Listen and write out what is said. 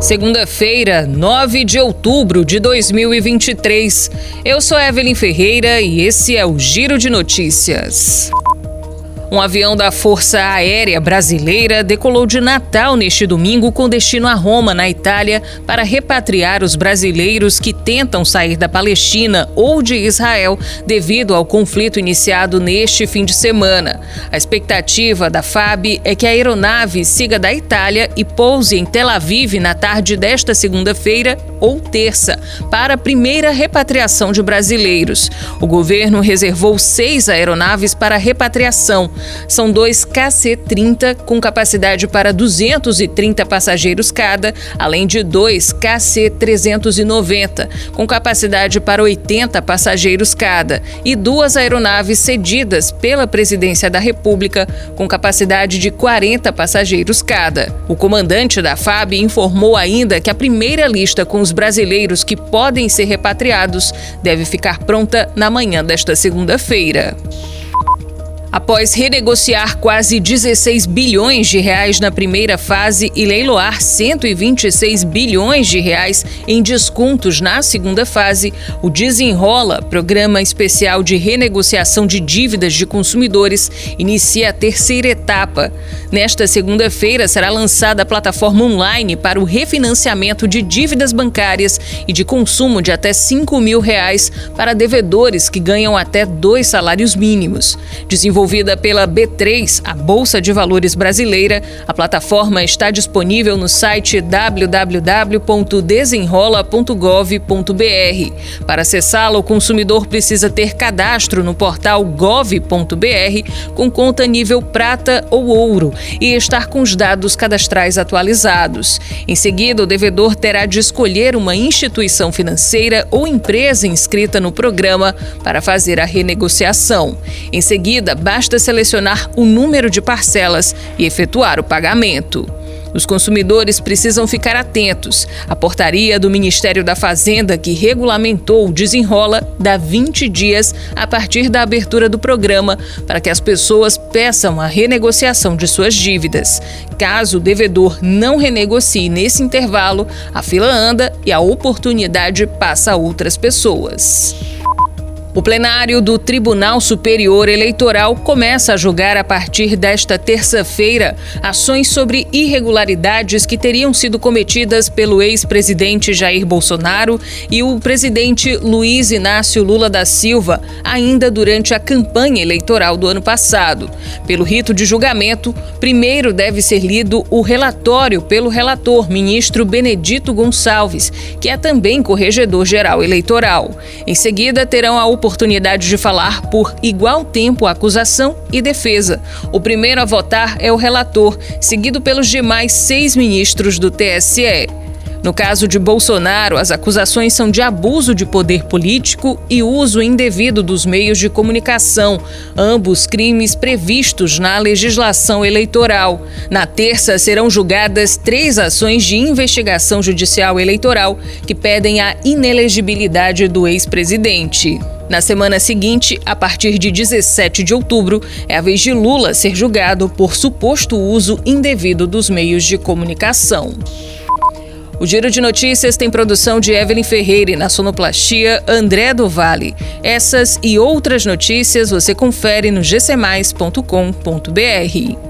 Segunda-feira, 9 de outubro de 2023. Eu sou Evelyn Ferreira e esse é o Giro de Notícias. Um avião da Força Aérea Brasileira decolou de Natal neste domingo com destino a Roma, na Itália, para repatriar os brasileiros que tentam sair da Palestina ou de Israel devido ao conflito iniciado neste fim de semana. A expectativa da FAB é que a aeronave siga da Itália e pouse em Tel Aviv na tarde desta segunda-feira ou terça, para a primeira repatriação de brasileiros. O governo reservou seis aeronaves para repatriação. São dois KC-30 com capacidade para 230 passageiros cada, além de dois KC-390 com capacidade para 80 passageiros cada, e duas aeronaves cedidas pela Presidência da República com capacidade de 40 passageiros cada. O comandante da FAB informou ainda que a primeira lista com os brasileiros que podem ser repatriados deve ficar pronta na manhã desta segunda-feira. Após renegociar quase 16 bilhões de reais na primeira fase e leiloar 126 bilhões de reais em descontos na segunda fase, o Desenrola, programa especial de renegociação de dívidas de consumidores, inicia a terceira etapa. Nesta segunda-feira será lançada a plataforma online para o refinanciamento de dívidas bancárias e de consumo de até 5 mil reais para devedores que ganham até dois salários mínimos. Desenvolvida pela B3, a Bolsa de Valores Brasileira, a plataforma está disponível no site www.desenrola.gov.br. Para acessá-la, o consumidor precisa ter cadastro no portal gov.br com conta nível prata ou ouro e estar com os dados cadastrais atualizados. Em seguida, o devedor terá de escolher uma instituição financeira ou empresa inscrita no programa para fazer a renegociação. Em seguida, basta selecionar o número de parcelas e efetuar o pagamento. Os consumidores precisam ficar atentos. A portaria do Ministério da Fazenda, que regulamentou o desenrola, dá 20 dias a partir da abertura do programa para que as pessoas peçam a renegociação de suas dívidas. Caso o devedor não renegocie nesse intervalo, a fila anda e a oportunidade passa a outras pessoas. O plenário do Tribunal Superior Eleitoral começa a julgar a partir desta terça-feira ações sobre irregularidades que teriam sido cometidas pelo ex-presidente Jair Bolsonaro e o presidente Luiz Inácio Lula da Silva, ainda durante a campanha eleitoral do ano passado. Pelo rito de julgamento, primeiro deve ser lido o relatório pelo relator, ministro Benedito Gonçalves, que é também corregedor-geral eleitoral. Em seguida, terão a oportunidade oportunidade de falar por igual tempo acusação e defesa. O primeiro a votar é o relator, seguido pelos demais seis ministros do TSE. No caso de Bolsonaro, as acusações são de abuso de poder político e uso indevido dos meios de comunicação, ambos crimes previstos na legislação eleitoral. Na terça, serão julgadas três ações de investigação judicial eleitoral que pedem a inelegibilidade do ex-presidente. Na semana seguinte, a partir de 17 de outubro, é a vez de Lula ser julgado por suposto uso indevido dos meios de comunicação. O Giro de Notícias tem produção de Evelyn Ferreira e na sonoplastia André do Vale. Essas e outras notícias você confere no gcmais.com.br.